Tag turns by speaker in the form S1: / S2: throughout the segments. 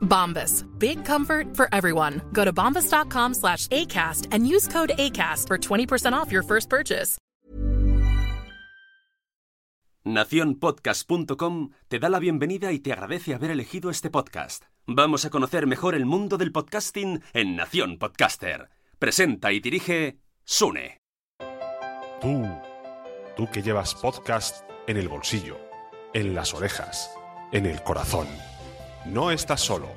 S1: Bombas. Big comfort for everyone. Go to bombas.com slash ACAST and use code ACAST for 20% off your first purchase.
S2: Naciónpodcast.com te da la bienvenida y te agradece haber elegido este podcast. Vamos a conocer mejor el mundo del podcasting en Nación Podcaster. Presenta y dirige Sune.
S3: Tú, tú que llevas podcast en el bolsillo, en las orejas, en el corazón. No estás solo.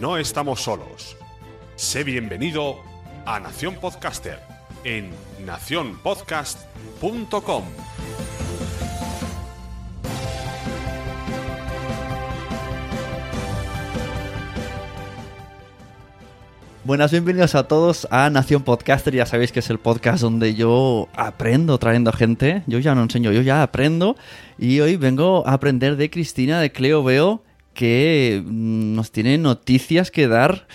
S3: No estamos solos. Sé bienvenido a Nación Podcaster en nacionpodcast.com.
S4: Buenas, bienvenidos a todos a Nación Podcaster. Ya sabéis que es el podcast donde yo aprendo trayendo gente. Yo ya no enseño, yo ya aprendo. Y hoy vengo a aprender de Cristina de Cleo Veo, que mm, nos tiene noticias que dar.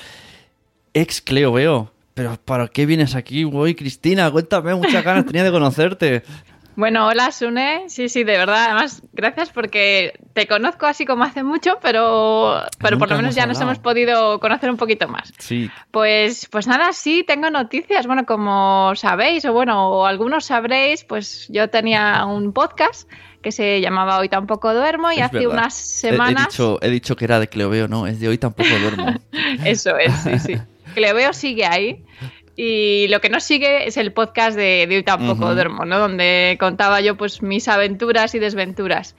S4: Ex Cleo Veo. Pero ¿para qué vienes aquí hoy, Cristina? Cuéntame, muchas ganas tenía de conocerte.
S5: Bueno, hola Sune, sí, sí, de verdad, además, gracias porque te conozco así como hace mucho, pero, pero por lo menos ya nos hemos podido conocer un poquito más.
S4: Sí.
S5: Pues, pues nada, sí, tengo noticias. Bueno, como sabéis, o bueno, o algunos sabréis, pues yo tenía un podcast que se llamaba Hoy tampoco duermo y
S4: es
S5: hace
S4: verdad.
S5: unas
S4: He- He,
S5: semanas.
S4: dicho, he dicho que era de Cleo Veo, no, es de hoy tampoco duermo.
S5: Eso es, sí, sí. Que le veo sigue ahí. Y lo que no sigue es el podcast de, de Hoy tampoco duermo, ¿no? Donde contaba yo pues mis aventuras y desventuras.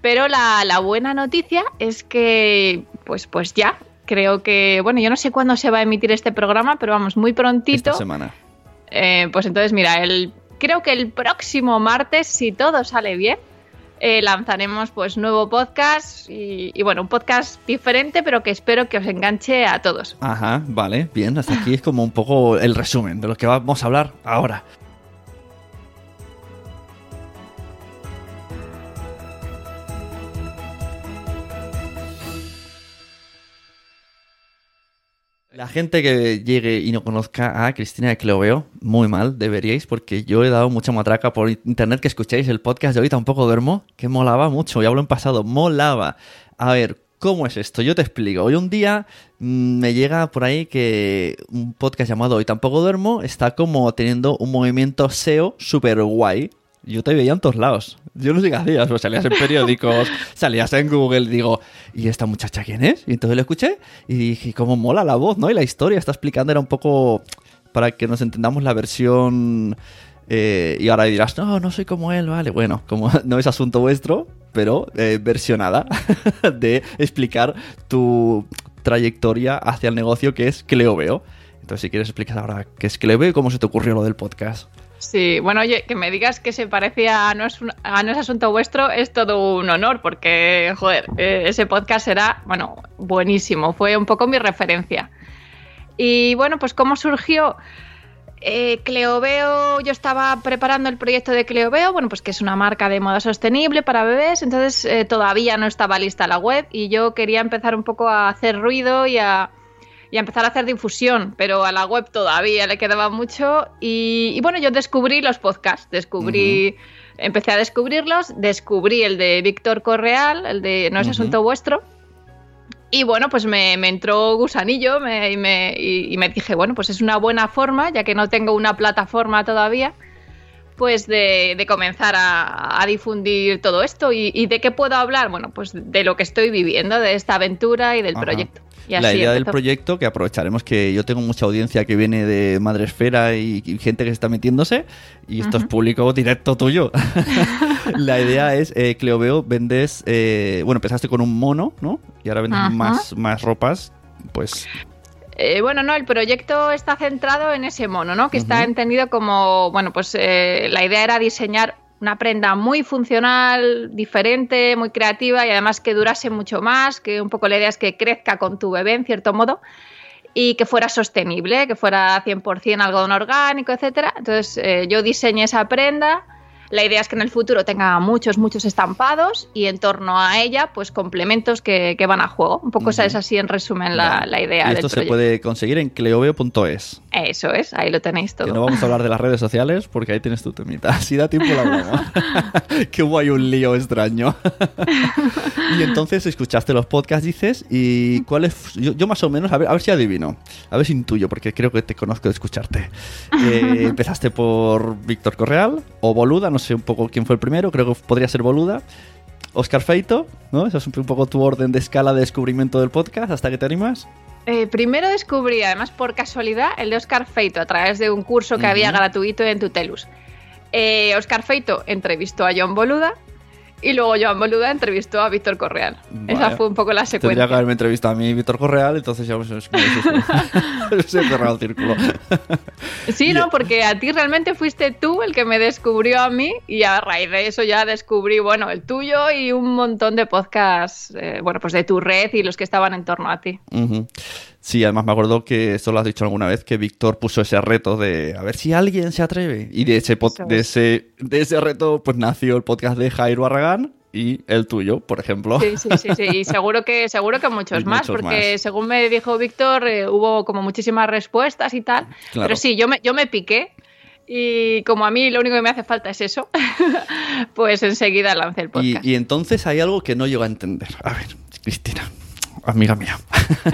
S5: Pero la, la buena noticia es que, pues, pues ya, creo que, bueno, yo no sé cuándo se va a emitir este programa, pero vamos, muy prontito.
S4: Esta semana.
S5: Eh, pues entonces, mira, el, creo que el próximo martes, si todo sale bien, eh, lanzaremos pues nuevo podcast y, y, bueno, un podcast diferente, pero que espero que os enganche a todos.
S4: Ajá, vale, bien, hasta aquí es como un poco el resumen de lo que vamos a hablar ahora. La gente que llegue y no conozca a Cristina de Cloveo, muy mal, deberíais, porque yo he dado mucha matraca por internet que escuchéis el podcast de hoy tampoco duermo, que molaba mucho, ya hablo en pasado, molaba. A ver, ¿cómo es esto? Yo te explico. Hoy un día mm, me llega por ahí que un podcast llamado Hoy tampoco duermo está como teniendo un movimiento SEO súper guay. Yo te veía en todos lados. Yo no sé qué hacías, pues salías en periódicos, salías en Google, digo, ¿y esta muchacha quién es? Y entonces lo escuché y dije, cómo mola la voz, ¿no? Y la historia está explicando, era un poco para que nos entendamos la versión... eh, y ahora dirás, no, no soy como él, vale. Bueno, como no es asunto vuestro, pero eh, versionada de explicar tu trayectoria hacia el negocio que es Cleo Veo. Entonces, si quieres explicar ahora qué es Cleo Veo y cómo se te ocurrió lo del podcast.
S5: Sí, bueno, oye, que me digas que se parecía a no es, un- a no es asunto vuestro es todo un honor, porque, joder, eh, ese podcast era, bueno, buenísimo, fue un poco mi referencia. Y bueno, pues cómo surgió eh, Cleoveo, yo estaba preparando el proyecto de Cleoveo, bueno, pues que es una marca de moda sostenible para bebés, entonces eh, todavía no estaba lista la web y yo quería empezar un poco a hacer ruido y a, y a empezar a hacer difusión, pero a la web todavía le quedaba mucho y, y bueno, yo descubrí los podcasts, descubrí, empecé a descubrirlos, descubrí el de Víctor Correal, el de No es asunto vuestro. Y bueno, pues me, me entró gusanillo me- y, me, y- y me dije, bueno, pues es una buena forma, ya que no tengo una plataforma todavía, pues de, de comenzar a, a difundir todo esto. ¿Y, y de qué puedo hablar? Bueno, pues de lo que estoy viviendo, de esta aventura y del
S4: Ajá.
S5: proyecto. Y así
S4: la idea del proyecto, que aprovecharemos que yo tengo mucha audiencia que viene de Madresfera y, y gente que está metiéndose, y esto es público directo tuyo. la idea es, eh, Cleoveo, vendes, eh, bueno, empezaste con un mono, ¿no? Y ahora vendes más, más ropas, pues...
S5: Eh, bueno, no, el proyecto está centrado en ese mono, ¿no? Que está entendido como, bueno, pues eh, la idea era diseñar una prenda muy funcional, diferente, muy creativa y además que durase mucho más, que un poco la idea es que crezca con tu bebé en cierto modo y que fuera sostenible, que fuera 100% algodón orgánico, etcétera. Entonces eh, yo diseñé esa prenda. La idea es que en el futuro tenga muchos, muchos estampados y en torno a ella, pues complementos que, que van a juego. Un poco esa
S4: Ujú.
S5: es así en resumen la, la idea
S4: Y
S5: del
S4: esto se
S5: proyecto.
S4: puede conseguir en cleoveo.es.
S5: Eso es, ahí lo tenéis todo.
S4: Que no vamos a hablar de las redes sociales porque ahí tienes tu temita. Si da tiempo la hablamos. que hubo ahí un lío extraño. y entonces escuchaste los podcasts, dices, y cuál es. Yo, yo más o menos, a ver, a ver si adivino. A ver si intuyo, porque creo que te conozco de escucharte. Eh, empezaste por Víctor Correal o Boluda, no sé un poco quién fue el primero, creo que podría ser Boluda. Oscar Feito, ¿no? Esa es un poco tu orden de escala de descubrimiento del podcast, hasta que te animas.
S5: Eh, primero descubrí, además por casualidad, el de Oscar Feito a través de un curso que había gratuito en Tutelus. Eh, Oscar Feito entrevistó a John Boluda y luego Joan Boluda entrevistó a Víctor Correal. Esa fue un poco la
S4: Tendría
S5: secuencia.
S4: que haberme entrevistado a mí, Víctor Correal, entonces ya pues, se ha cerrado el círculo.
S5: Sí, no, porque a ti realmente fuiste tú el que me descubrió a mí y a raíz de eso ya descubrí, bueno, el tuyo y un montón de podcasts, eh, bueno, pues de tu red y los que estaban en torno a ti.
S4: Ujú. Sí, además me acuerdo que esto lo has dicho alguna vez, que Víctor puso ese reto de a ver si alguien se atreve. Y de ese, pod- de
S5: es.
S4: ese, de ese reto pues nació el podcast de Jairo Arragán y el tuyo, por ejemplo.
S5: Sí, sí, sí, sí. Y seguro que, seguro que muchos
S4: Y
S5: más,
S4: muchos
S5: porque
S4: más.
S5: según me dijo Víctor, eh, hubo como muchísimas respuestas y tal.
S4: Claro.
S5: Pero sí, yo me, yo me piqué. Y como a mí lo único que me hace falta es eso, pues enseguida lancé el
S4: Y,
S5: podcast.
S4: y entonces hay algo que no llego a entender. A ver, Cristina, amiga mía.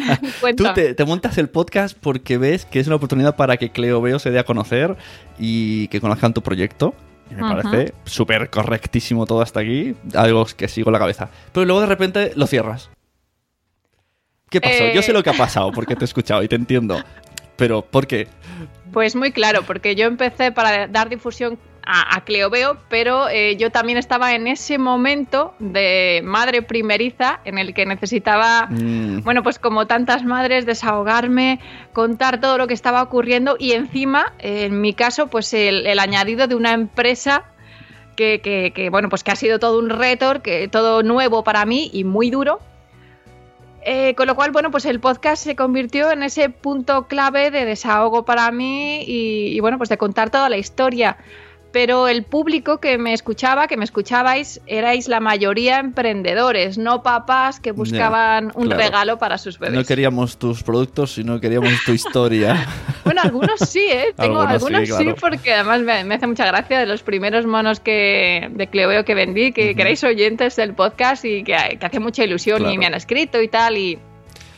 S4: Tú te, te montas el podcast porque ves que es una oportunidad para que Cleo Veo se dé a conocer y que conozcan tu proyecto. Y me parece súper correctísimo todo hasta aquí. Algo que sigo en la cabeza. Pero luego de repente lo cierras. ¿Qué pasó?
S5: Eh.
S4: Yo sé lo que ha pasado porque te he escuchado y te entiendo. Pero, ¿por qué?
S5: Pues muy claro, porque yo empecé para dar difusión a, a Cleoveo, pero eh, yo también estaba en ese momento de madre primeriza en el que necesitaba,
S4: Mm,
S5: bueno, pues como tantas madres, desahogarme, contar todo lo que estaba ocurriendo y encima, eh, en mi caso, pues el, el añadido de una empresa que, que- que, bueno, pues que ha sido todo un reto, que todo nuevo para mí y muy duro. Eh, con lo cual, bueno, pues el podcast se convirtió en ese punto clave de desahogo para mí y, y, bueno, pues de contar toda la historia. Pero el público que me escuchaba, que me escuchabais, erais la mayoría emprendedores, no papás que buscaban un
S4: claro.
S5: regalo para sus bebés.
S4: no queríamos tus productos, sino queríamos tu historia.
S5: Bueno, algunos sí, ¿eh? Tengo
S4: Algunos
S5: algunos,
S4: sí,
S5: sí,
S4: claro.
S5: porque además me, me hace mucha gracia de los primeros monos que de Cleoveo que vendí, que, que erais oyentes del podcast y que, que hace mucha ilusión
S4: Claro.
S5: y me han escrito y tal. y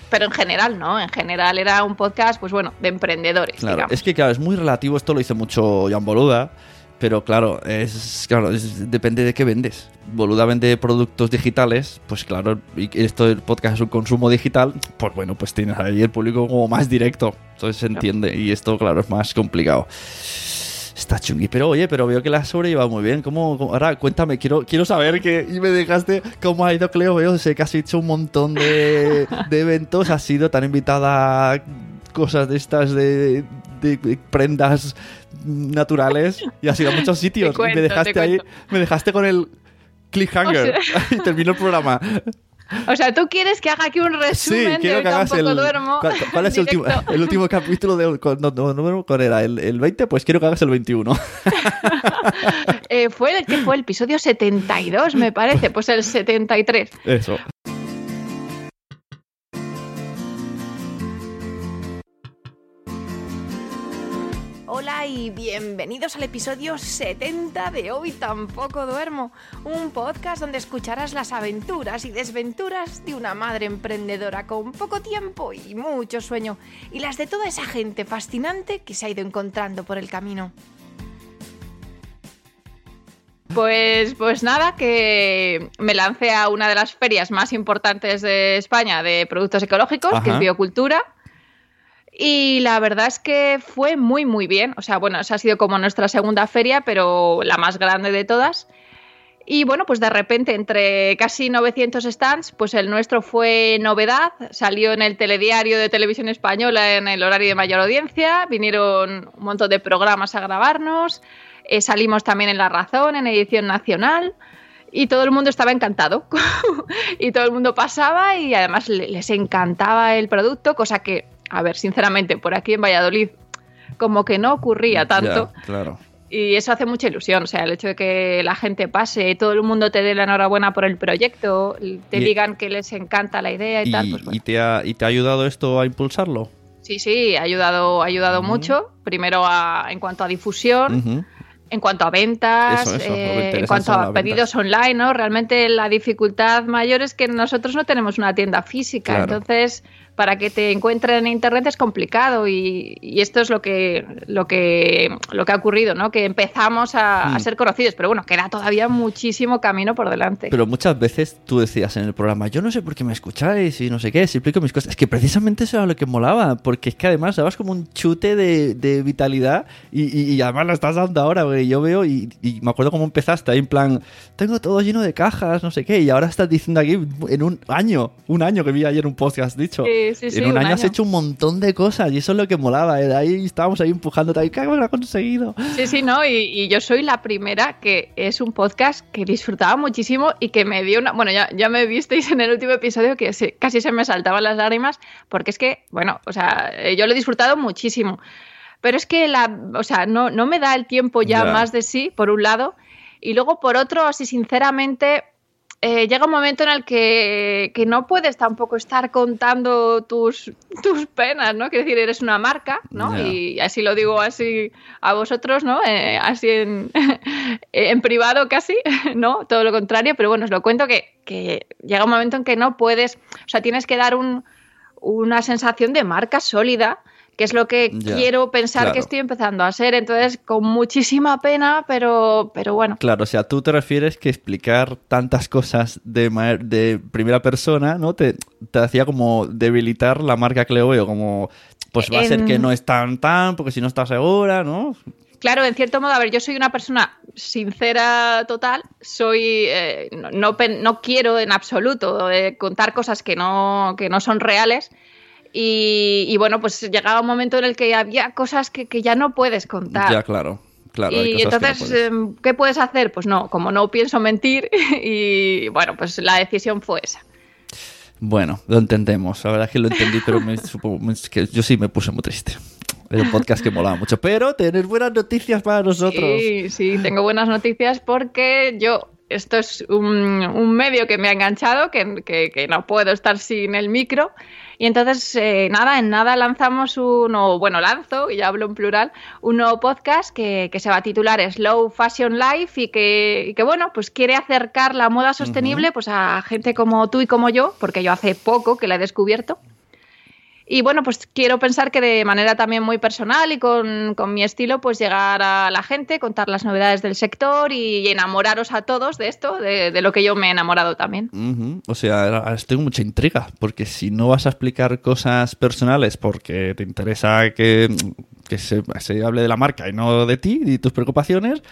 S5: Pero en general, ¿no? En general era un podcast, pues bueno, de emprendedores,
S4: Claro,
S5: digamos.
S4: es que claro, es muy relativo, esto lo dice mucho Jan Boluda, pero claro, es claro, es- depende de qué vendes. Boluda vende productos digitales, pues claro, y esto del podcast es un consumo digital, pues bueno, pues tienes ahí el público como más directo, entonces se entiende, y esto claro es más complicado. Está chungui, pero oye, pero veo que la has sobrellevado muy bien. ¿Cómo, cómo- ahora cuéntame, quiero, quiero saber que y me dejaste cómo ha ido Cleo. Veo, sé que has hecho un montón de, de eventos, has sido tan invitada a cosas de estas de, de prendas naturales y has ido a muchos sitios. Y me dejaste
S5: te
S4: ahí, me dejaste con el cliffhanger y terminó el programa.
S5: O sea, tú quieres que haga aquí un
S4: Sí,
S5: resumen de
S4: quiero
S5: hoy
S4: que hagas el.
S5: duermo.
S4: ¿Cuál, cuál es el último, el último capítulo de. con- no, ¿Cuál era? ¿El, el 20? Pues quiero que hagas el 21.
S5: Eh, fue el que fue el episodio 72, me parece, pues el 73.
S4: Eso.
S6: Hola y bienvenidos al episodio 70 de Hoy Tampoco Duermo, un podcast donde escucharás las aventuras y desventuras de una madre emprendedora con poco tiempo y mucho sueño, y las de toda esa gente fascinante que se ha ido encontrando por el camino.
S5: Pues, pues nada, que me lancé a una de las ferias más importantes de España de productos ecológicos, que es. Biocultura. Y la verdad es que fue muy, muy bien. O sea, bueno, esa ha sido como nuestra segunda feria, pero la más grande de todas. Y bueno, pues de repente, entre casi 900 stands, pues el nuestro fue novedad. Salió en el telediario de televisión española en el horario de mayor audiencia. Vinieron un montón de programas a grabarnos. Eh, salimos también en La Razón, en edición nacional. Y todo el mundo estaba encantado. y todo el mundo pasaba y además le- les encantaba el producto, cosa que, a ver, sinceramente, por aquí en Valladolid, como que no ocurría tanto.
S4: Ya, claro.
S5: Y eso hace mucha ilusión, o sea, el hecho de que la gente pase, todo el mundo te dé la enhorabuena por el proyecto, te
S4: Y-
S5: digan que les encanta la idea y,
S4: ¿Y,
S5: tal, pues bueno.
S4: y te ha, ¿Y te ha ayudado esto a impulsarlo?
S5: Sí, sí, ha ayudado, ha ayudado mucho, primero a- en cuanto a difusión, en cuanto a ventas,
S4: Eso, eso,
S5: eh, en cuanto a
S4: ventas.
S5: pedidos online, ¿no? Realmente la dificultad mayor es que nosotros no tenemos una tienda física,
S4: Claro.
S5: entonces para que te encuentren en internet es complicado y, y esto es lo que, lo que lo que ha ocurrido, ¿no? Que empezamos a, a
S4: Mm.
S5: ser conocidos, pero bueno, queda todavía muchísimo camino por delante.
S4: Pero muchas veces tú decías en el programa, yo no sé por qué me escucháis y no sé qué, si explico mis cosas. Es que precisamente eso era lo que molaba, porque es que además dabas como un chute de, de vitalidad y, y- y además lo estás dando ahora, güey. Yo veo y, y me acuerdo cómo empezaste ahí en plan, tengo todo lleno de cajas, no sé qué, y ahora estás diciendo aquí en un año, un año que vi ayer un podcast dicho.
S5: Sí, sí, sí,
S4: en un,
S5: un
S4: año, has hecho un montón de cosas y eso es lo que molaba. ¿eh? Ahí estábamos ahí empujando, ¿qué lo ha conseguido?
S5: Sí, sí, no, y, y yo soy la primera que es un podcast que disfrutaba muchísimo y que me dio una. Bueno, ya, ya me visteis en el último episodio que se- casi se me saltaban las lágrimas, porque es que, bueno, o sea, eh, yo lo he disfrutado muchísimo. Pero es que la, o sea, no, no me da el tiempo ya,
S4: Ya.
S5: más de sí, por un lado. Y luego, por otro, así sinceramente, eh, llega un momento en el que, que no puedes tampoco estar contando tus, tus penas, ¿no? Quiero decir, eres una marca, ¿no? Y así lo digo así a vosotros, ¿no? Eh, así en, en privado casi, ¿no? Todo lo contrario, pero bueno, os lo cuento que, que llega un momento en que no puedes, o sea, tienes que dar un, una sensación de marca sólida que es lo que
S4: Ya,
S5: quiero pensar
S4: claro.
S5: que estoy empezando a ser. Entonces, con muchísima pena, pero, pero bueno.
S4: Claro, o sea, tú te refieres que explicar tantas cosas de, de primera persona, ¿no? Te, te hacía como debilitar la marca Cleo, como, pues va a ser que no es tan tan, porque si no estás segura, ¿no?
S5: Claro, en cierto modo, a ver, yo soy una persona sincera total, soy eh, no, no quiero en absoluto eh, contar cosas que no, que no son reales. Y, y bueno, pues llegaba un momento en el que había cosas que, que ya no puedes contar.
S4: Ya, claro. Claro,
S5: y
S4: cosas que no
S5: entonces,
S4: puedes.
S5: em, ¿qué puedes hacer? Pues no, como no pienso mentir, y bueno, pues la decisión fue esa.
S4: Bueno, lo entendemos. La verdad es que lo entendí, pero me, supongo- que yo sí me puse muy triste. Era un podcast que molaba mucho. Pero tener buenas noticias para nosotros.
S5: Sí, sí, tengo buenas noticias porque yo, esto es un, un medio que me ha enganchado, que, que- que no puedo estar sin el micro. Y entonces, eh, nada, en nada lanzamos un, o bueno, lanzo, y ya hablo en plural, un nuevo podcast que, que se va a titular Slow Fashion Life y que, y que, bueno, pues quiere acercar la moda sostenible pues a gente como tú y como yo, porque yo hace poco que la he descubierto. Y bueno, pues quiero pensar que de manera también muy personal y con, con mi estilo, pues llegar a la gente, contar las novedades del sector y enamoraros a todos de esto, de, de lo que yo me he enamorado también.
S4: Ujú. O sea, tengo mucha intriga, porque si no vas a explicar cosas personales porque te interesa que, que se, se hable de la marca y no de ti y tus preocupaciones,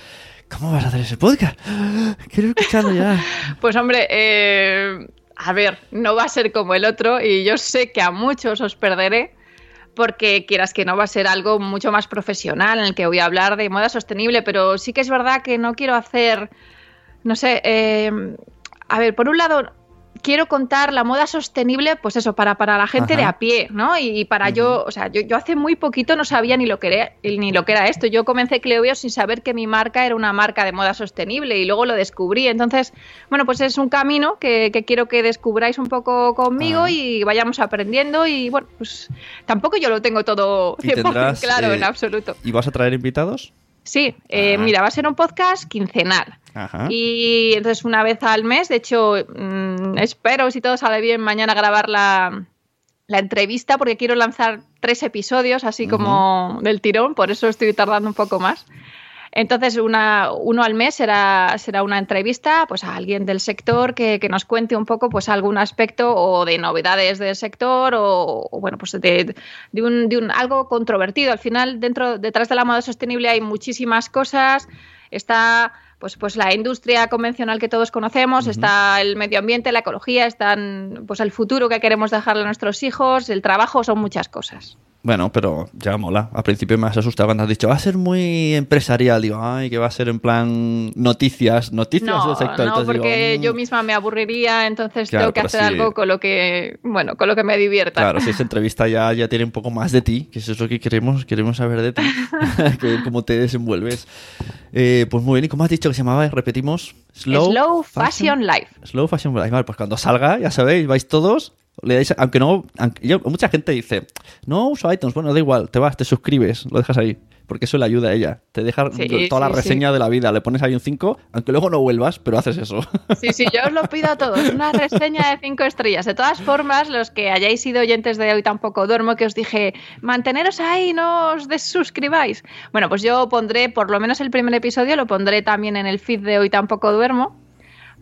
S4: ¿cómo vas a hacer ese podcast? Quiero escucharlo ya.
S5: Pues hombre, eh, a ver, no va a ser como el otro y yo sé que a muchos os perderé porque quieras que no va a ser algo mucho más profesional en el que voy a hablar de moda sostenible, pero sí que es verdad que no quiero hacer, no sé, eh, a ver, por un lado quiero contar la moda sostenible, pues eso, para, para la gente
S4: Ajá.
S5: de a pie, ¿no? Y, para yo, o sea, yo, yo hace muy poquito no sabía ni lo que era, ni lo que era esto. Yo comencé Cleovio sin saber que mi marca era una marca de moda sostenible y luego lo descubrí. Entonces, bueno, pues es un camino que, que quiero que descubráis un poco conmigo
S4: Ah.
S5: y vayamos aprendiendo y bueno, pues tampoco yo lo tengo todo
S4: Y
S5: 100%
S4: tendrás,
S5: claro
S4: eh,
S5: en absoluto.
S4: ¿Y vas a traer invitados?
S5: Sí, eh, mira, va a ser un podcast quincenal.
S4: Ajá.
S5: Y entonces una vez al mes, de hecho, mm, espero, si todo sale bien, mañana grabar la, la entrevista porque quiero lanzar tres episodios, así como del tirón, por eso estoy tardando un poco más.
S7: Entonces, una, uno al mes será, será una entrevista pues, a alguien del sector que, que, nos cuente un poco pues, algún aspecto o de novedades del sector o, o bueno, pues de, de, un, de un algo controvertido. Al final, dentro, detrás de la moda sostenible hay muchísimas cosas. Está pues, pues la industria convencional que todos conocemos, uh -huh. está el medio ambiente, la ecología, están pues el futuro que queremos dejarle a nuestros hijos, el trabajo, son muchas cosas.
S4: Bueno, pero ya mola. Al principio me has asustado cuando has dicho, va a ser muy empresarial. Digo, ay, que va a ser en plan noticias, noticias
S7: no,
S4: del sector.
S7: No,
S4: entonces
S7: porque
S4: digo,
S7: yo misma me aburriría, entonces
S4: Claro,
S7: tengo que hacer
S4: sí.
S7: algo con lo que, bueno, con lo que me divierta.
S4: Claro, si esa entrevista ya, ya tiene un poco más de ti, que eso es lo que queremos, queremos saber de ti, que cómo te desenvuelves. Eh, pues muy bien, ¿y cómo has dicho que se llamaba? Repetimos. Slow,
S7: Slow Fashion Life.
S4: Slow Fashion Life. Vale, pues cuando salga, ya sabéis, vais todos, le dais, aunque no, aunque yo- mucha gente dice, no uso iTunes, bueno, da igual, te vas, te suscribes, lo dejas ahí, porque eso le ayuda a ella. Te deja
S7: Sí,
S4: toda la
S7: sí,
S4: reseña de la vida, le pones ahí un 5, aunque luego no vuelvas, pero haces eso.
S7: Sí, sí, yo os lo pido a todos, una reseña de cinco estrellas. De todas formas, los que hayáis sido oyentes de hoy tampoco duermo, que os dije, manteneros ahí, no os desuscribáis. Bueno, pues yo pondré, por lo menos el primer episodio, lo pondré también en el feed de hoy tampoco duermo.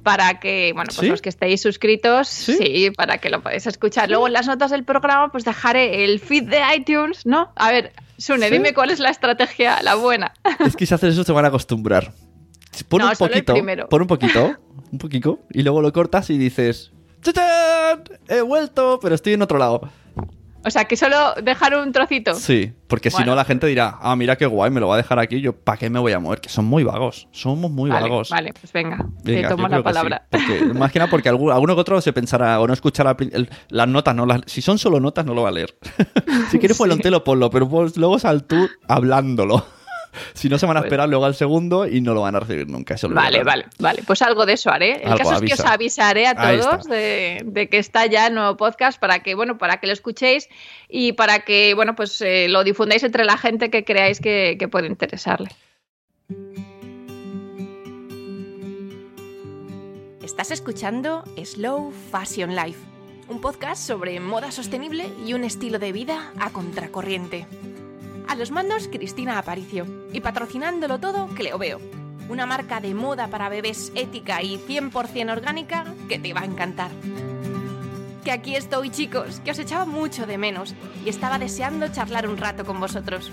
S7: Para que, bueno, pues
S4: ¿Sí?
S7: los que estéis suscritos,
S4: ¿Sí?
S7: ¿Sí? para que lo podáis escuchar. Luego en las notas del programa, pues dejaré el feed de iTunes, ¿no? A ver, Sune,
S4: ¿Sí?
S7: dime cuál es la estrategia, la buena.
S4: es que si haces eso te van a acostumbrar. Pon
S7: No,
S4: un poquito, pon un poquito, un poquito, y luego lo cortas y dices, ¡Chachán! He vuelto, pero estoy en otro lado.
S7: O sea, que solo dejar un trocito.
S4: Sí, porque si no la gente dirá, ah, mira qué guay, me lo va a dejar aquí, yo ¿para qué me voy a mover? Que son muy vagos, somos muy
S7: vale,
S4: vagos.
S7: vale, pues venga,
S4: Venga,
S7: te tomo la
S4: que sí,
S7: palabra.
S4: porque, más que nada porque algún- alguno que otro se pensará o no escuchará el- las notas, no las, si son solo notas no lo va a leer. si quieres ponlo entero, ponlo, pero pues luego sal tú hablándolo. si no se van a
S7: Pues-
S4: esperar luego al segundo y no lo van a recibir nunca. eso lo
S7: Vale,
S4: verán.
S7: vale, vale. Pues algo de eso haré. El
S4: Algo,
S7: caso es que os
S4: avisa.
S7: avisaré a todos de, de que está ya el nuevo podcast para que, bueno, para que lo escuchéis y para que, bueno, pues eh, lo difundáis entre la gente que creáis que, que puede interesarle.
S5: Estás escuchando Slow Fashion Life, un podcast sobre moda sostenible y un estilo de vida a contracorriente. A los mandos, Cristina Aparicio. Y patrocinándolo todo, Cleo Veo. Una marca de moda para bebés ética y 100% orgánica que te va a encantar. Que aquí estoy, chicos, que os echaba mucho de menos y estaba deseando charlar un rato con vosotros.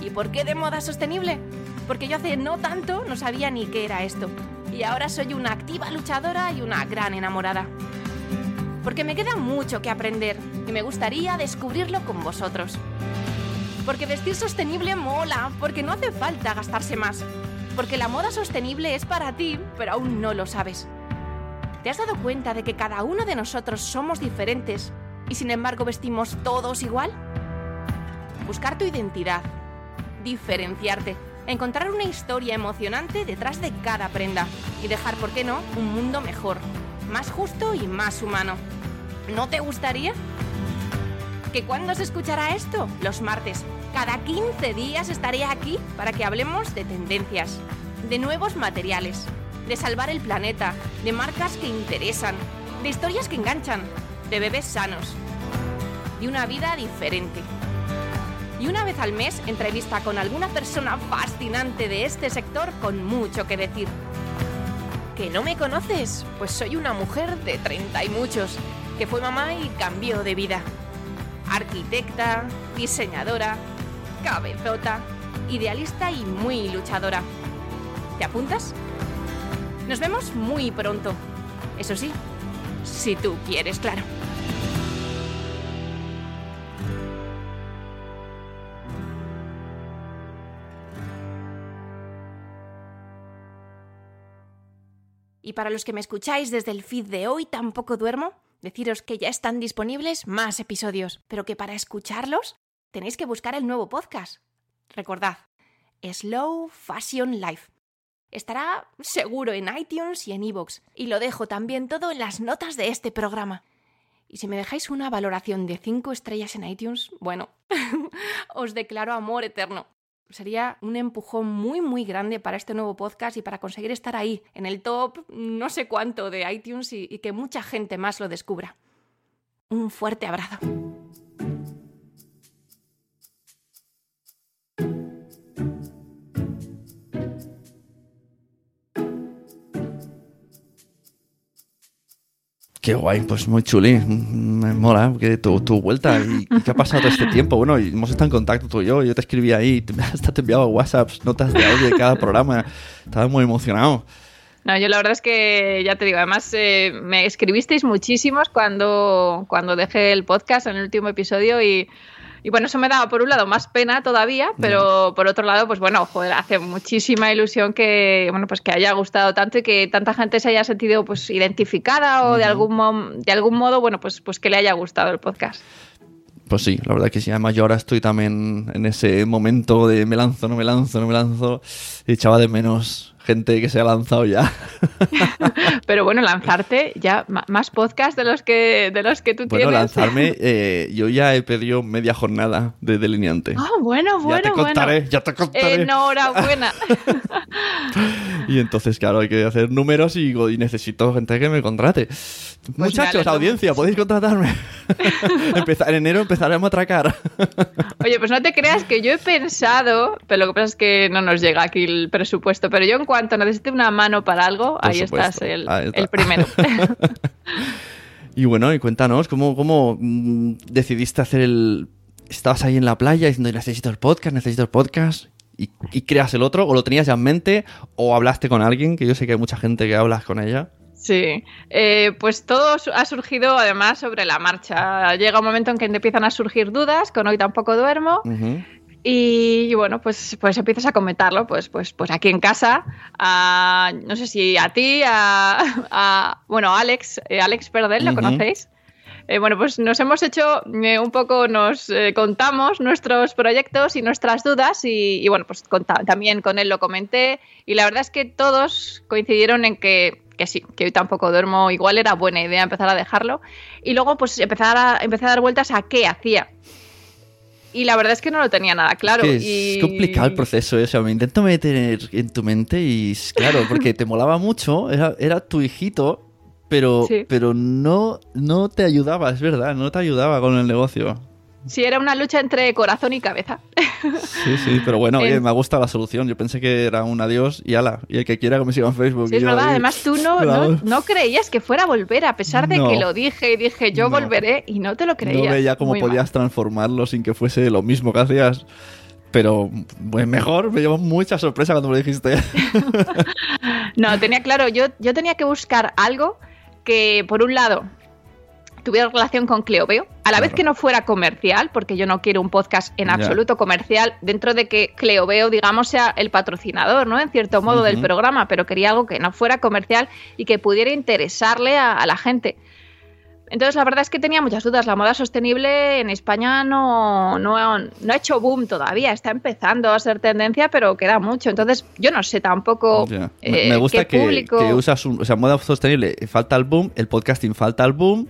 S5: ¿Y por qué de moda sostenible? Porque yo hace no tanto no sabía ni qué era esto. Y ahora soy una activa luchadora y una gran enamorada. Porque me queda mucho que aprender y me gustaría descubrirlo con vosotros. Porque vestir sostenible mola, porque no hace falta gastarse más. Porque la moda sostenible es para ti, pero aún no lo sabes. ¿Te has dado cuenta de que cada uno de nosotros somos diferentes y sin embargo vestimos todos igual? Buscar tu identidad, diferenciarte, encontrar una historia emocionante detrás de cada prenda y dejar, ¿por qué no?, un mundo mejor, más justo y más humano. ¿No te gustaría? ¿Que cuándo se escuchará esto? Los martes. Cada 15 días estaré aquí para que hablemos de tendencias, de nuevos materiales, de salvar el planeta, de marcas que interesan, de historias que enganchan, de bebés sanos, de una vida diferente. Y una vez al mes entrevista con alguna persona fascinante de este sector con mucho que decir. ¿Que no me conoces? Pues soy una mujer de 30 y muchos, que fue mamá y cambió de vida. Arquitecta, diseñadora, cabezota, idealista y muy luchadora. ¿Te apuntas? Nos vemos muy pronto. Eso sí, si tú quieres, claro. Y para los que me escucháis desde el feed de hoy tampoco duermo, deciros que ya están disponibles más episodios, pero que para escucharlos tenéis que buscar el nuevo podcast. Recordad, Slow Fashion Life. Estará seguro en iTunes y en iVoox, y lo dejo también todo en las notas de este programa. Y si me dejáis una valoración de 5 estrellas en iTunes, bueno, os declaro amor eterno. Sería un empujón muy muy grande para este nuevo podcast y para conseguir estar ahí, en el top no sé cuánto de iTunes y, y que mucha gente más lo descubra. Un fuerte abrazo.
S4: Qué guay, pues muy chuli. Me mola que tu, tu vuelta. ¿Y qué ha pasado este tiempo? Bueno, hemos estado en contacto tú y yo. Yo te escribí ahí, hasta te enviaba WhatsApps, notas de audio de cada programa. Estaba muy emocionado.
S5: No, yo la verdad es que ya te digo, además eh, me escribisteis muchísimos cuando, cuando dejé el podcast en el último episodio y, y bueno, eso me daba por un lado más pena todavía, pero por otro lado, pues bueno, joder, hace muchísima ilusión que, bueno, pues que haya gustado tanto y que tanta gente se haya sentido pues identificada o de algún de algún modo, bueno, pues, pues que le haya gustado el podcast.
S4: Pues sí, la verdad que sí. Además, yo ahora estoy también en ese momento de me lanzo, no me lanzo, no me lanzo. Y echaba de menos gente que se ha lanzado ya.
S5: Pero bueno, lanzarte ya más podcast de los que de los que tú
S4: bueno,
S5: tienes.
S4: Bueno, lanzarme, eh, yo ya he pedido media jornada de delineante.
S5: Ah, bueno, bueno,
S4: Ya te contaré, ya te contaré.
S5: Enhorabuena.
S4: y entonces, claro, hay que hacer números y, y necesito gente que me contrate.
S5: Pues
S4: Muchachos, audiencia, podéis contratarme. En enero empezaremos a atracar.
S5: Oye, pues no te creas que yo he pensado, pero lo que pasa es que no nos llega aquí el presupuesto, pero yo en cuanto necesite una mano para algo,
S4: Por
S5: ahí
S4: supuesto,
S5: estás el,
S4: ahí está.
S5: el primero.
S4: Y bueno, y cuéntanos, ¿cómo, cómo mm, decidiste hacer el... Estabas ahí en la playa diciendo, necesito el podcast, necesito el podcast, y, y creas el otro, o lo tenías ya en mente, o hablaste con alguien, que yo sé que hay mucha gente que hablas con ella.
S5: Sí, eh, pues todo ha surgido además sobre la marcha. Llega un momento en que empiezan a surgir dudas, con hoy tampoco duermo,
S4: Ujú.
S5: Y, y bueno, pues, pues empiezas a comentarlo, pues, pues, pues aquí en casa, a, no sé si a ti, a, a- bueno, a Alex, eh, Alex Perdel, ¿lo conocéis? Eh, bueno, pues nos hemos hecho eh, un poco, nos eh, contamos nuestros proyectos y nuestras dudas y, y bueno, pues también con él lo comenté y la verdad es que todos coincidieron en que, que sí, que hoy tampoco duermo, igual era buena idea empezar a dejarlo y luego pues empezar a, empecé a dar vueltas a qué hacía. Y la verdad es que no lo tenía nada claro.
S4: Es, que
S5: y...
S4: es complicado el proceso eso. Me intento meter en tu mente y claro, porque te molaba mucho, era, era tu hijito, pero,
S5: Sí.
S4: pero no, no te ayudaba, es verdad, no te ayudaba con el negocio.
S5: Sí, era una lucha entre corazón y cabeza.
S4: Sí, sí, pero bueno, oye, me ha gustado la solución. Yo pensé que era un adiós y ala. Y el que quiera que me siga en Facebook.
S5: Sí, es verdad.
S4: ahí-
S5: Además, tú no, no, creías que fuera a volver, a pesar de
S4: No.
S5: que lo dije y dije yo volveré y no te lo creías.
S4: No veía cómo
S5: Muy mal.
S4: podías transformarlo sin que fuese lo mismo que hacías. Pero pues mejor, me llevó mucha sorpresa cuando me lo dijiste.
S5: No, tenía claro, yo, yo tenía que buscar algo que, por un lado, tuviera relación con Cleoveo, a la vez que no fuera comercial, porque yo no quiero un podcast en absoluto comercial, dentro de que Cleoveo, digamos, sea el patrocinador, ¿no? En cierto modo del programa, pero quería algo que no fuera comercial y que pudiera interesarle a, a la gente. Entonces, la verdad es que tenía muchas dudas. La moda sostenible en España no, no, no ha hecho boom todavía. Está empezando a ser tendencia, pero queda mucho. Entonces, yo no sé tampoco.
S4: Me-
S5: eh,
S4: me gusta
S5: qué
S4: que,
S5: público...
S4: que usas un, o sea, moda sostenible, falta el boom, el podcasting falta el boom.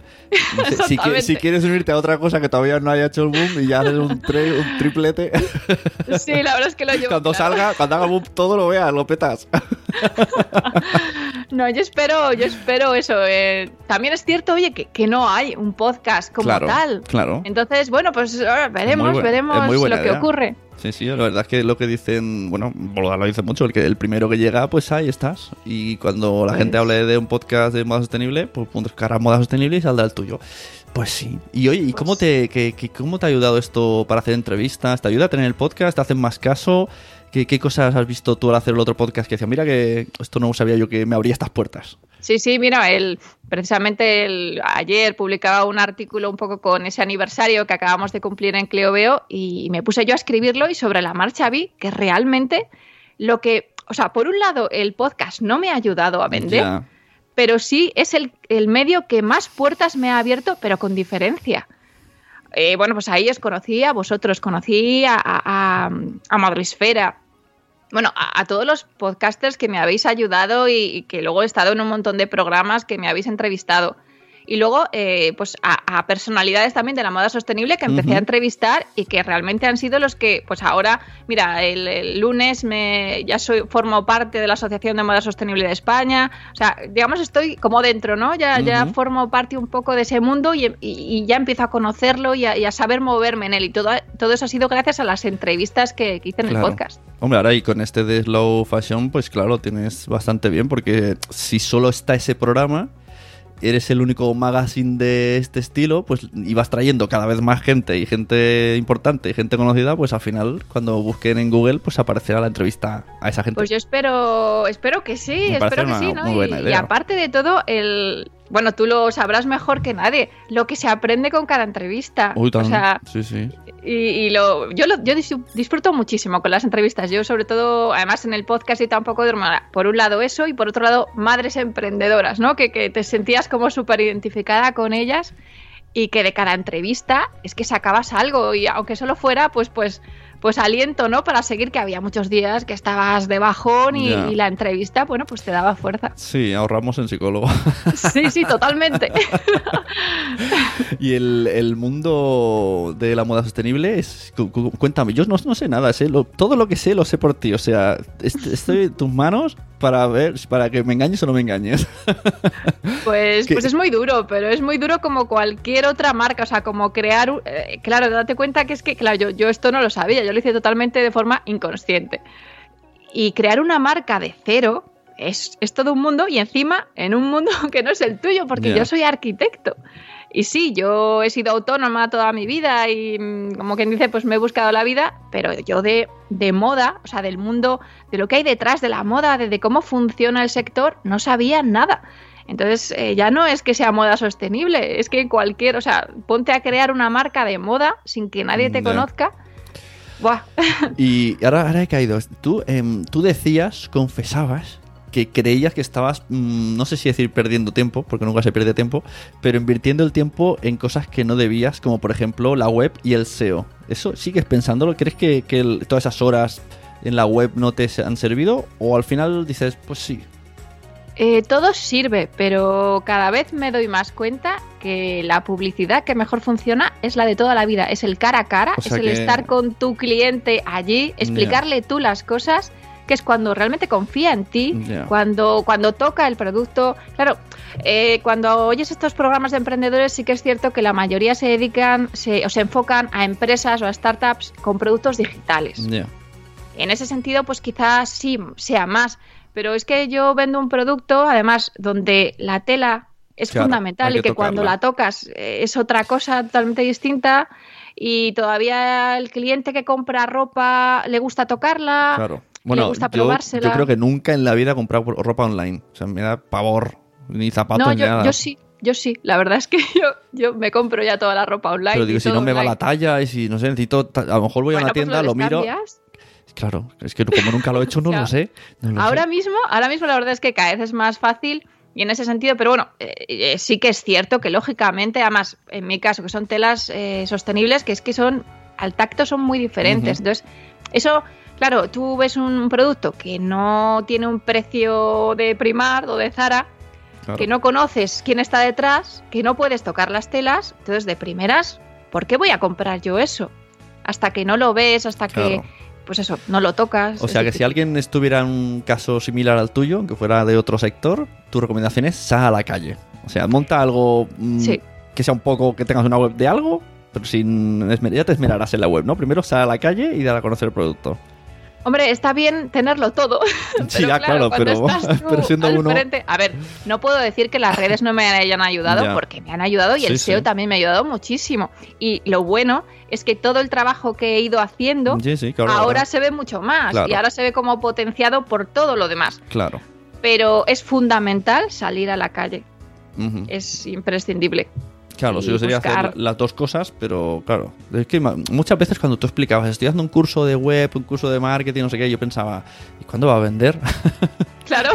S4: Si, si quieres unirte a otra cosa que todavía no haya hecho el boom y ya haces un, tre- un triplete,
S5: Sí, la verdad es que lo llevo
S4: cuando
S5: claro.
S4: salga, cuando haga boom, todo lo veas, lo petas.
S5: No, yo espero, yo espero eso. eh, También es cierto, oye, que, que no hay un podcast como
S4: claro,
S5: tal.
S4: claro.
S5: Entonces, bueno, pues ahora veremos,
S4: buena-
S5: veremos lo que ocurre.
S4: Sí, sí, la verdad es que lo que dicen, bueno, lo dice mucho, el que el primero que llega, pues ahí estás. Y cuando la
S5: Pues-
S4: gente hable de un podcast de moda sostenible, pues buscarás moda sostenible y saldrá el tuyo. Pues sí. Y oye, ¿y cómo te, que- que- cómo te ha ayudado esto para hacer entrevistas? ¿Te ayuda a tener el podcast? ¿Te hacen más caso? ¿Qué, qué cosas has visto tú al hacer el otro podcast que decía, mira que esto no sabía yo que me abría estas puertas?
S5: Sí, sí, mira, el, precisamente el, ayer publicaba un artículo un poco con ese aniversario que acabamos de cumplir en Cleoveo y me puse yo a escribirlo y sobre la marcha vi que realmente lo que, o sea, por un lado el podcast no me ha ayudado a vender,
S4: Ya.
S5: pero sí es el, el medio que más puertas me ha abierto, pero con diferencia. Eh, bueno, pues ahí os conocí, a vosotros conocí, a, a, a- a Madresfera. Bueno, a, todos los podcasters que me habéis ayudado y, y que luego he estado en un montón de programas que me habéis entrevistado. Y luego, eh, pues a, a personalidades también de la moda sostenible que empecé a entrevistar y que realmente han sido los que, pues ahora, mira, el, el lunes me, ya soy formo parte de la Asociación de Moda Sostenible de España. O sea, digamos, estoy como dentro, ¿no? Ya, ya formo parte un poco de ese mundo y, y- y ya empiezo a conocerlo y a, y a saber moverme en él. Y todo, todo eso ha sido gracias a las entrevistas que, que hice en
S4: Claro.
S5: el podcast.
S4: Hombre, ahora y con este de Slow Fashion, pues claro, tienes bastante bien, porque si solo está ese programa, eres el único magazine de este estilo, pues y vas trayendo cada vez más gente y gente importante y gente conocida, pues al final cuando busquen en Google, pues aparecerá la entrevista a esa gente.
S5: Pues yo espero, espero que sí,
S4: Me
S5: espero que
S4: una
S5: sí, ¿no? y aparte de todo, el bueno, tú lo sabrás mejor que nadie, lo que se aprende con cada entrevista.
S4: Uy,
S5: o sea,
S4: sí, sí.
S5: y, y lo, yo, lo, yo dis- disfruto muchísimo con las entrevistas. Yo, sobre todo, además en el podcast y tampoco duermo. Por un lado, eso, y por otro lado, madres emprendedoras, ¿no? Que, que te sentías como súper identificada con ellas y que de cada entrevista es que sacabas algo y aunque solo fuera, pues, pues, pues aliento, ¿no? Para seguir, que había muchos días que estabas de bajón y, la entrevista, bueno, pues te daba fuerza.
S4: Sí, ahorramos en psicólogo.
S5: Sí, sí, totalmente.
S4: y el, el mundo de la moda sostenible es... cu- cu- Cuéntame, yo no, no sé nada, sé lo- todo lo que sé lo sé por ti, o sea, est- estoy en tus manos para ver, para que me engañes o no me engañes.
S5: Pues, pues es muy duro, pero es muy duro como cualquier otra marca, o sea, como crear, eh, claro, date cuenta que es que, claro, yo, yo esto no lo sabía, yo lo hice totalmente de forma inconsciente. Y crear una marca de cero es, es todo un mundo y encima en un mundo que no es el tuyo, porque yo soy arquitecto. Y sí, yo he sido autónoma toda mi vida y mm, como quien dice, pues me he buscado la vida, pero yo de, de moda, o sea, del mundo, de lo que hay detrás de la moda, de, de cómo funciona el sector, no sabía nada. Entonces, eh, ya no es que sea moda sostenible, es que cualquier, o sea, ponte a crear una marca de moda sin que nadie te conozca.
S4: Y ahora, ahora he caído. Tú, em, tú decías, confesabas, que creías que estabas, mm, no sé si decir perdiendo tiempo, porque nunca se pierde tiempo, pero invirtiendo el tiempo en cosas que no debías, como por ejemplo la web y el SEO. ¿Eso sigues pensándolo? ¿Crees que, que todas esas horas en la web no te han servido? ¿O al final dices, pues sí?
S5: Eh, todo sirve, pero cada vez me doy más cuenta que la publicidad que mejor funciona es la de toda la vida. Es el cara a cara,
S4: O sea
S5: es el
S4: que-
S5: estar con tu cliente allí, explicarle tú las cosas, que es cuando realmente confía en ti, cuando, cuando toca el producto. Claro, eh, cuando oyes estos programas de emprendedores, sí que es cierto que la mayoría se dedican se, o se enfocan a empresas o a startups con productos digitales. En ese sentido, pues quizás sí sea más. Pero es que yo vendo un producto, además, donde la tela es
S4: Claro,
S5: fundamental y
S4: que
S5: que cuando la tocas eh, es otra cosa totalmente distinta y todavía el cliente que compra ropa le gusta tocarla.
S4: Claro.
S5: le
S4: Bueno,
S5: gusta
S4: yo,
S5: probársela.
S4: yo creo que nunca en la vida he comprado ropa online. O sea, me da pavor. Ni zapatos
S5: No,
S4: ni
S5: yo,
S4: nada.
S5: yo sí, yo sí. La verdad es que yo, yo me compro ya toda la ropa online.
S4: Pero digo, si no me va la talla y si no sé, necesito. A lo mejor voy a una
S5: pues
S4: tienda, lo, miro.
S5: descambias.
S4: Claro, es que como nunca lo he hecho, no lo sé. no lo
S5: Ahora
S4: sé.
S5: mismo, ahora mismo la verdad es que cada vez es más fácil y en ese sentido, pero bueno, eh, eh, sí que es cierto que lógicamente, además, en mi caso, que son telas eh, sostenibles, que es que son, al tacto son muy diferentes. Entonces, eso, claro, tú ves un producto que no tiene un precio de Primark o de Zara,
S4: Claro.
S5: que no conoces quién está detrás, que no puedes tocar las telas, entonces de primeras, ¿por qué voy a comprar yo eso? Hasta que no lo ves, hasta que. Pues eso, no lo tocas.
S4: O sea que si alguien estuviera en un caso similar al tuyo, aunque fuera de otro sector, tu recomendación es sal a la calle. O sea, monta algo mm,
S5: Sí.
S4: que sea un poco, que tengas una web de algo, pero sin ya te esmerarás en la web, ¿no? Primero sal a la calle y dar a conocer el producto.
S5: Hombre, está bien tenerlo todo.
S4: Sí, ya, claro, pero-
S5: estás tú
S4: pero siendo
S5: al
S4: uno-
S5: frente- A ver, no puedo decir que las redes no me hayan ayudado,
S4: Ya.
S5: porque me han ayudado y
S4: Sí,
S5: el SEO
S4: sí.
S5: también me ha ayudado muchísimo. Y lo bueno es que todo el trabajo que he ido haciendo
S4: Sí, sí, claro.
S5: ahora se ve mucho más
S4: Claro.
S5: y ahora se ve como potenciado por todo lo demás.
S4: Claro.
S5: Pero es fundamental salir a la calle, es imprescindible.
S4: Claro,
S5: y
S4: sí, sería
S5: buscar-
S4: hacer las dos cosas, pero claro. Es que muchas veces cuando tú explicabas, estoy haciendo un curso de web, un curso de marketing, no sé qué, yo pensaba, ¿y cuándo va a vender?
S5: Claro.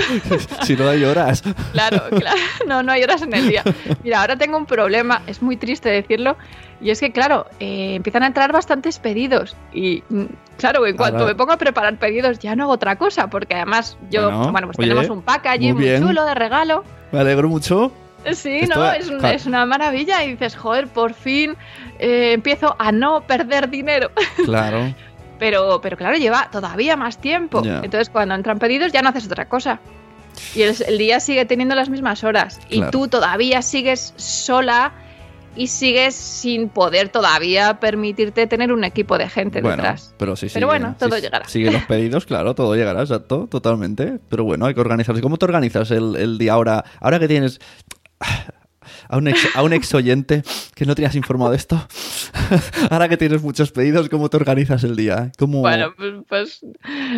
S4: si no hay horas.
S5: Claro, claro. No, no hay horas en el día. Mira, ahora tengo un problema, es muy triste decirlo, y es que, claro, eh, empiezan a entrar bastantes pedidos. Y, mm, claro, en cuanto
S4: Ahora-
S5: me pongo a preparar pedidos, ya no hago otra cosa, porque además yo,
S4: Bueno,
S5: bueno, pues
S4: oye,
S5: tenemos un packaging
S4: muy
S5: muy, chulo de regalo.
S4: Me alegro mucho.
S5: Sí,
S4: Esto-
S5: ¿no? Es, es una maravilla y dices, joder, por fin eh, empiezo a no perder dinero.
S4: Claro.
S5: Pero, pero claro, lleva todavía más tiempo. Entonces, cuando entran pedidos, ya no haces otra cosa. Y el, el día sigue teniendo las mismas horas.
S4: Claro.
S5: Y tú todavía sigues sola y sigues sin poder todavía permitirte tener un equipo de gente
S4: Bueno,
S5: detrás.
S4: pero sí,
S5: Pero
S4: sigue-
S5: bueno, todo
S4: sí,
S5: llegará.
S4: Sigue los pedidos, claro, todo llegará, exacto, totalmente. Pero bueno, hay que organizarse. ¿Cómo te organizas el, el día ahora? Ahora que tienes. A un, ex, a un ex oyente que no tenías informado de esto. Ahora que tienes muchos pedidos, ¿cómo te organizas el día? ¿Cómo...
S5: Bueno, pues, pues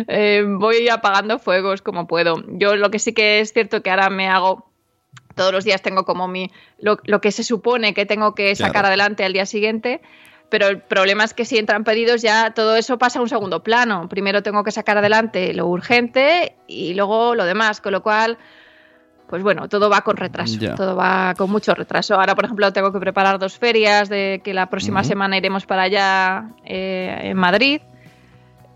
S5: eh, voy apagando fuegos como puedo. Yo lo que sí que es cierto que ahora me hago todos los días tengo como mi lo, lo que se supone que tengo que sacar
S4: Claro.
S5: adelante al día siguiente. Pero el problema es que si entran pedidos ya todo eso pasa a un segundo plano. Primero tengo que sacar adelante lo urgente y luego lo demás, con lo cual, pues bueno, todo va con retraso, todo va con mucho retraso. Ahora, por ejemplo, tengo que preparar dos ferias de que la próxima semana iremos para allá eh, en Madrid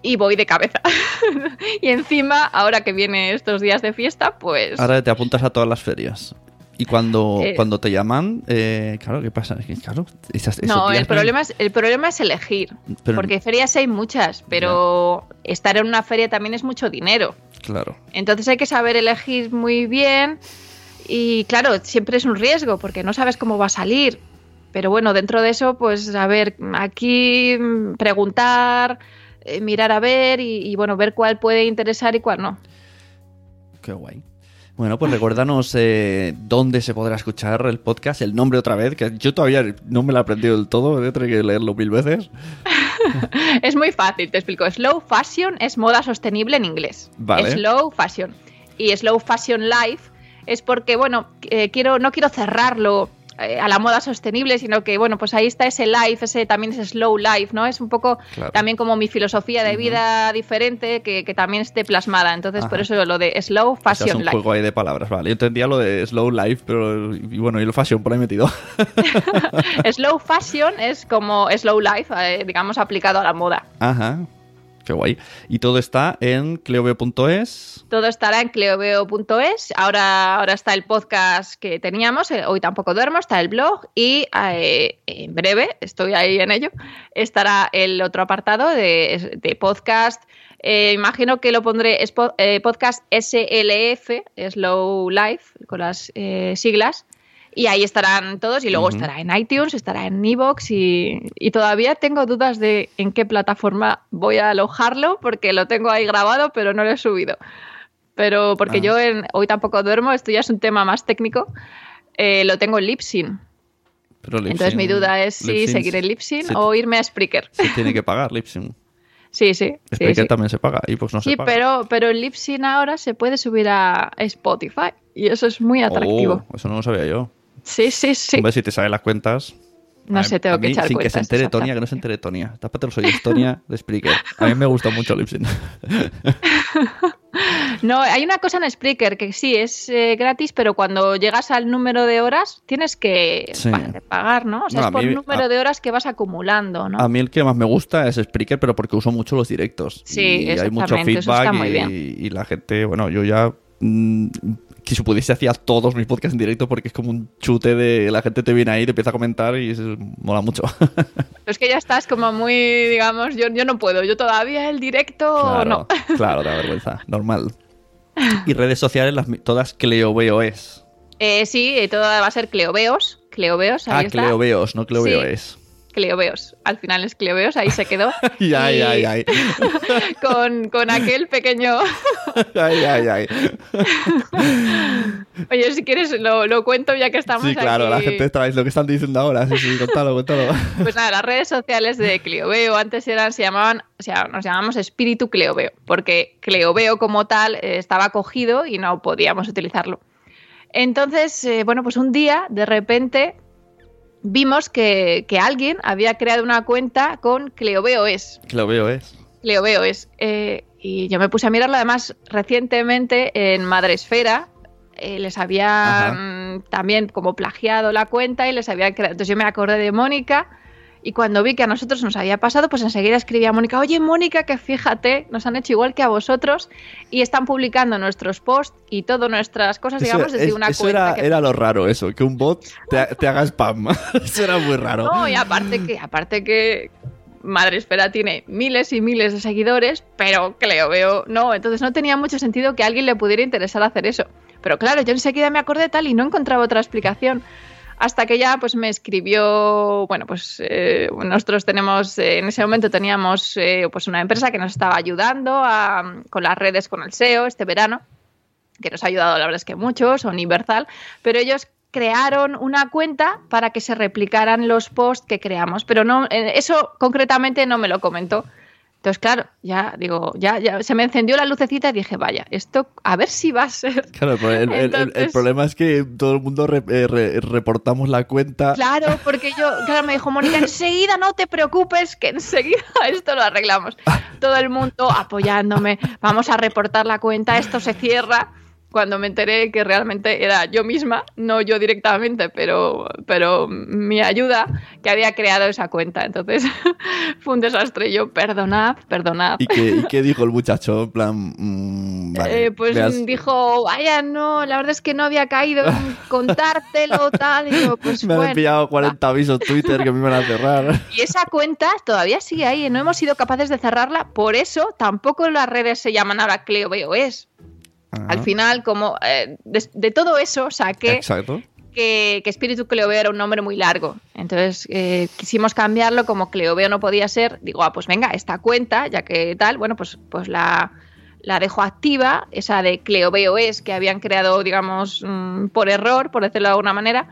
S5: y voy de cabeza. y encima, ahora que viene estos días de fiesta, pues
S4: Ahora te apuntas a todas las ferias. Y cuando,
S5: Eh.
S4: cuando te llaman, eh, claro, ¿qué pasa? Claro, esas- esos
S5: no, el problema es el problema es elegir,
S4: Pero-
S5: porque ferias hay muchas, pero estar en una feria también es mucho dinero.
S4: Claro.
S5: Entonces hay que saber elegir muy bien y claro, siempre es un riesgo porque no sabes cómo va a salir. Pero bueno, dentro de eso, pues a ver, aquí preguntar, eh, mirar a ver y, y, bueno, ver cuál puede interesar y cuál no.
S4: Qué guay. Bueno, pues recuérdanos eh, dónde se podrá escuchar el podcast, el nombre otra vez, que yo todavía no me lo he aprendido del todo, voy a tener que leerlo mil veces.
S5: Es muy fácil, te explico. Slow fashion es moda sostenible en inglés.
S4: Vale.
S5: Slow fashion. Y slow fashion life es porque, bueno, eh, quiero, no quiero cerrarlo eh, a la moda sostenible, sino que, bueno, pues ahí está ese life, ese también ese slow life, ¿no? Es un poco
S4: Claro.
S5: también como mi filosofía de vida diferente que, que también esté plasmada. Entonces, por eso lo de slow
S4: O sea, es
S5: fashion
S4: un
S5: life.
S4: juego ahí de palabras, vale. Yo entendía lo de slow life, pero y bueno, y el fashion por ahí metido.
S5: slow fashion es como slow life, eh, digamos, aplicado a la moda.
S4: Ajá. Qué guay. Y todo está en cleoveo.es.
S5: Todo estará en cleoveo.es. Ahora, ahora está el podcast que teníamos, eh, hoy tampoco duermo, está el blog y eh, en breve, estoy ahí en ello, estará el otro apartado de, podcast. Eh, imagino que lo pondré podcast SLF, Slow Life, con las siglas. Y ahí estarán todos y luego estará en iTunes, estará en Evox y, y todavía tengo dudas de en qué plataforma voy a alojarlo porque lo tengo ahí grabado pero no lo he subido. Pero porque
S4: Ah.
S5: yo en, hoy tampoco duermo, esto ya es un tema más técnico, eh, lo tengo en Lipsyn.
S4: Pero
S5: Entonces
S4: Libsyn-
S5: mi duda es si seguir en Lipsyn
S4: se-
S5: o irme a Spreaker.
S4: Se tiene que pagar Lipsyn.
S5: Sí, sí. sí,
S4: Spreaker
S5: sí.
S4: también se paga y pues no
S5: Sí,
S4: se paga.
S5: pero, pero en Lipsyn ahora se puede subir a Spotify y eso es muy atractivo.
S4: Oh, eso no lo sabía yo.
S5: Sí, sí, sí.
S4: Hombre, si te salen las cuentas.
S5: No
S4: a-
S5: sé, tengo
S4: a
S5: que
S4: mí,
S5: echar
S4: Sin que se
S5: cuentas,
S4: entere. Tonia, que no se entere Tonia. Tápate los oídos, Tonia, de Spreaker. A mí me gusta mucho Lipsyn.
S5: No, hay una cosa en Spreaker que sí es eh, gratis, pero cuando llegas al número de horas tienes que
S4: Sí.
S5: pagar, ¿no? O sea,
S4: No,
S5: es por
S4: mí-
S5: número
S4: a-
S5: de horas que vas acumulando, ¿no?
S4: A mí el que más me gusta es Spreaker, pero porque uso mucho los directos.
S5: Sí,
S4: y hay mucho feedback
S5: está muy
S4: y, la gente, bueno, yo ya si pudiese hacía todos mis podcasts en directo porque es como un chute de la gente te viene ahí, te empieza a comentar y eso mola mucho.
S5: Pero es que ya estás como muy, digamos, yo, yo no puedo, yo todavía el directo
S4: claro,
S5: no.
S4: claro, da vergüenza, normal. Y redes sociales, las, todas Cleoveos.
S5: Eh, sí, eh, todo va a ser Cleoveos, Cleoveos, ahí
S4: Ah,
S5: está.
S4: Cleoveos, no Cleoveos.
S5: Cleoveos, al final es Cleoveos, ahí se quedó.
S4: Ay, ay,
S5: Y
S4: ay, ay.
S5: Con, con aquel pequeño...
S4: Ay, ay, ay.
S5: Oye, si quieres lo, lo cuento ya que estamos
S4: Sí, claro, la gente está, es lo que están diciendo ahora. Sí, sí, contalo, contalo.
S5: Pues nada, las redes sociales de Cleoveo antes eran, se llamaban, o sea, nos llamamos Espíritu Cleoveo, porque Cleoveo como tal eh, estaba cogido y no podíamos utilizarlo. Entonces, eh, bueno, pues un día, de repente, vimos que, que alguien había creado una cuenta con Cleoveo es.
S4: Cleoveo es.
S5: Cleoveo es. eh, y yo me puse a mirarlo, además, recientemente en Madresfera. eh, les había mm, también como plagiado la cuenta y les había creado. Entonces yo me acordé de Mónica y cuando vi que a nosotros nos había pasado, pues enseguida escribí a Mónica, oye Mónica, que fíjate, nos han hecho igual que a vosotros y están publicando nuestros posts y todas nuestras cosas,
S4: Eso,
S5: digamos, desde
S4: es-
S5: una
S4: eso
S5: cuenta.
S4: era,
S5: que-
S4: era lo raro, eso, que un bot te, te haga spam. eso era muy raro.
S5: No, y aparte que, aparte que Madresfera tiene miles y miles de seguidores, pero le veo, no, entonces no tenía mucho sentido que a alguien le pudiera interesar hacer eso. Pero claro, yo enseguida me acordé tal y no encontraba otra explicación. Hasta que ya pues me escribió, bueno, pues eh, nosotros tenemos, eh, en ese momento teníamos eh, pues una empresa que nos estaba ayudando a- con las redes, con el SEO este verano, que nos ha ayudado la verdad es que mucho, Universal, pero ellos crearon una cuenta para que se replicaran los posts que creamos, pero no, eh, eso concretamente no me lo comentó. Entonces, claro, ya digo, ya, ya se me encendió la lucecita y dije, vaya, esto a ver si va a ser.
S4: Claro, pero el, el- el- el
S5: Entonces-
S4: problema es que todo el mundo re- eh, re- reportamos la cuenta.
S5: Claro, porque yo, claro, me dijo Mónica, enseguida no te preocupes, que enseguida esto lo arreglamos. Todo el mundo apoyándome, vamos a reportar la cuenta, esto se cierra. Cuando me enteré que realmente era yo misma, no yo directamente, pero, pero mi ayuda que había creado esa cuenta. Entonces fue un desastre. Yo, perdonad, perdonad.
S4: ¿Y qué, y qué dijo el muchacho? En plan, mm, vale,
S5: Eh, pues
S4: veas-
S5: dijo, vaya, no, la verdad es que no había caído en contártelo, tal. Y yo, pues
S4: me han
S5: bueno,
S4: enviado 40 avisos Twitter que me iban a cerrar.
S5: Y esa cuenta todavía sigue ahí, no hemos sido capaces de cerrarla, por eso tampoco las redes se llaman ahora Cleo BOS. Al final, como eh, de, de todo eso saqué
S4: Exacto.
S5: que, que Espíritu Cleoveo era un nombre muy largo. Entonces eh, quisimos cambiarlo, como Cleoveo no podía ser, digo, ah, pues venga, esta cuenta, ya que tal, bueno, pues, pues la, la dejo activa, esa de Cleoveo es que habían creado, digamos, mm, por error, por decirlo de alguna manera.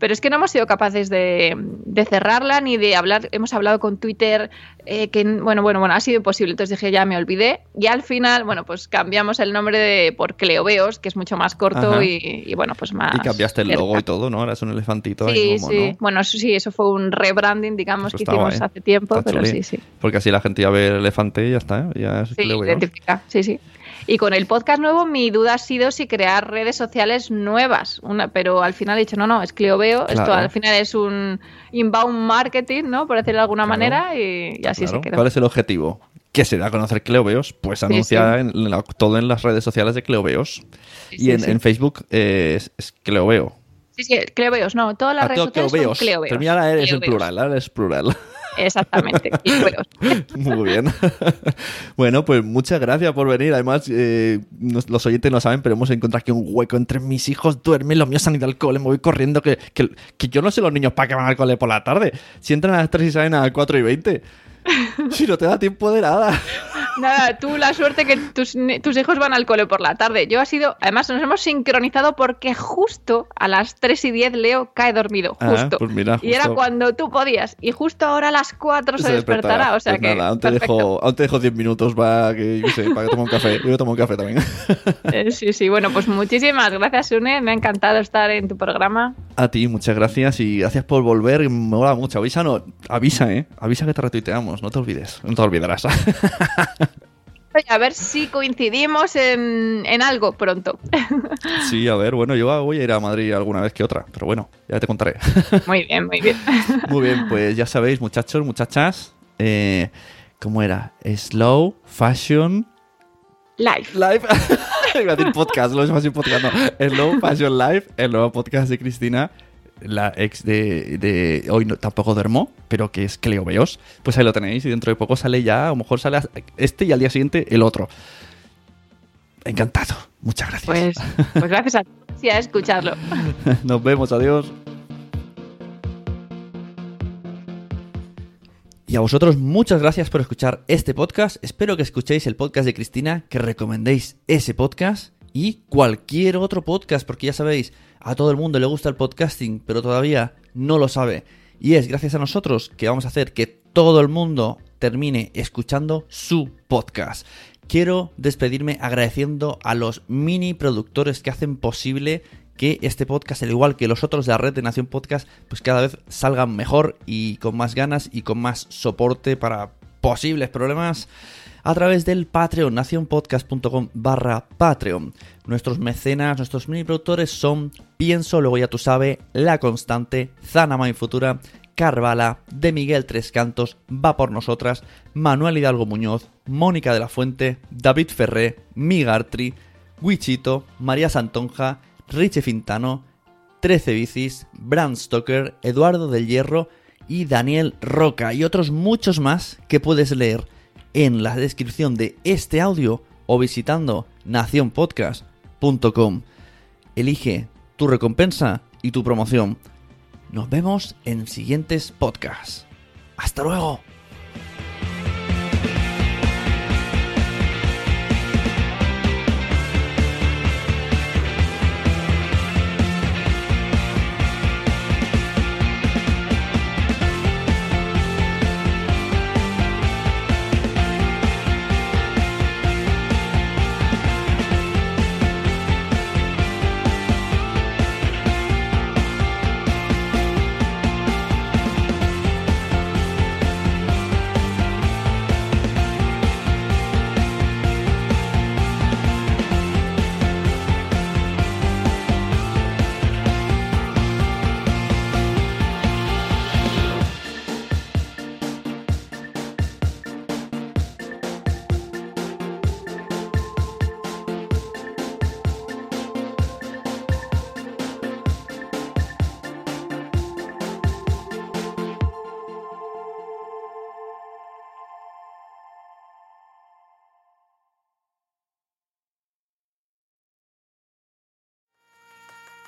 S5: Pero es que no hemos sido capaces de, de cerrarla ni de hablar. Hemos hablado con Twitter, eh, que bueno, bueno, bueno, ha sido imposible. Entonces dije, ya me olvidé. Y al final, bueno, pues cambiamos el nombre de por Cleoveos, que es mucho más corto y, y, bueno, pues más.
S4: Y cambiaste el
S5: cerca.
S4: logo y todo, ¿no? Ahora es un elefantito ahí
S5: Sí,
S4: como,
S5: sí.
S4: ¿no?
S5: Bueno, eso sí, eso fue un rebranding, digamos,
S4: Eso
S5: que hicimos
S4: guay.
S5: hace tiempo,
S4: Está
S5: pero sí, sí.
S4: Porque así la gente ya ve el elefante y ya está, ¿eh? ya es
S5: Sí, identifica, sí, sí. Y con el podcast nuevo, mi duda ha sido si crear redes sociales nuevas. Una, pero al final he dicho, no, no, es Cleoveo. Esto
S4: Claro.
S5: al final es un inbound marketing, ¿no? Por decirlo de alguna
S4: Claro.
S5: manera, y, y así
S4: Claro.
S5: se quedó.
S4: ¿Cuál es el objetivo? Que se da a conocer Cleoveos, pues anuncia
S5: sí.
S4: En la- todo en las redes sociales de Cleoveos.
S5: Sí,
S4: y
S5: sí,
S4: en,
S5: sí.
S4: en Facebook eh, es, es Cleoveo.
S5: Sí, sí, Cleoveos, no, todas las
S4: Ah,
S5: redes sociales son.
S4: Pero mira, ahora eres en plural, ahora eres plural.
S5: Exactamente.
S4: Muy bien. bueno, pues muchas gracias por venir. Además, eh, nos- los oyentes no saben, pero hemos encontrado aquí un hueco entre mis hijos duermen, los míos han ido al cole, me voy corriendo, que, que, que yo no sé los niños para qué van al cole por la tarde. Si entran a las 3 y salen a las 4 y 20. Si no te da tiempo de nada.
S5: Nada, tú la suerte que tus, tus hijos van al cole por la tarde. Yo ha sido, además nos hemos sincronizado porque justo a las 3 y 10 Leo cae dormido,
S4: Ah,
S5: justo.
S4: pues mira,
S5: Y era cuando tú podías. Y justo ahora a las 4 se, despertará. O sea
S4: Pues
S5: que.
S4: nada, aún te, dejo, aún te dejo 10 minutos para que, yo qué sé, para que tome un café. Yo tomo un café también.
S5: Eh, sí, sí, bueno, pues muchísimas gracias, Une. Me ha encantado estar en tu programa.
S4: A ti, muchas gracias y gracias por volver. Me mola mucho. Avisa, no, avisa, ¿eh? Avisa que te retuiteamos, no te olvides. No te olvidarás.
S5: Oye, A ver si coincidimos en, en algo pronto.
S4: sí, a ver, bueno, yo voy a ir a Madrid alguna vez que otra, pero bueno, ya te contaré.
S5: Muy bien, muy bien.
S4: Muy bien, pues ya sabéis, muchachos, muchachas, eh, ¿cómo era? Slow Fashion
S5: Live.
S4: Live. Iba a decir podcast, Slow Fashion Podcast, no. Slow Fashion Live, el nuevo podcast de Cristina, la ex de, de hoy no, tampoco duermo, pero que es Cleo Beos. Pues ahí lo tenéis y dentro de poco sale ya, a lo mejor sale este y al día siguiente el otro. Encantado. Muchas gracias.
S5: Pues, pues gracias a y a escucharlo.
S4: Nos vemos, adiós. Y a vosotros muchas gracias por escuchar este podcast. Espero que escuchéis el podcast de Cristina, que recomendéis ese podcast y cualquier otro podcast, porque ya sabéis, a todo el mundo le gusta el podcasting, pero todavía no lo sabe. Y es gracias a nosotros que vamos a hacer que todo el mundo termine escuchando su podcast. Quiero despedirme agradeciendo a los mini productores que hacen posible que este podcast, al igual que los otros de la red de Nación Podcast, pues cada vez salgan mejor y con más ganas y con más soporte para posibles problemas a través del Patreon, nacionpodcast.com barra Patreon. Nuestros mecenas, nuestros mini productores son Pienso, luego ya tú sabes, La Constante, Zanama y Futura, Carvala, De Miguel Tres Cantos, Va por Nosotras, Manuel Hidalgo Muñoz, Mónica de la Fuente, David Ferré, Migartri, Wichito, María Santonja, Richie Fintano, 13 Bicis, Bram Stoker, Eduardo del Hierro y Daniel Roca y otros muchos más que puedes leer en la descripción de este audio o visitando nacionpodcast.com. Elige tu recompensa y tu promoción. Nos vemos en siguientes podcasts. ¡Hasta luego!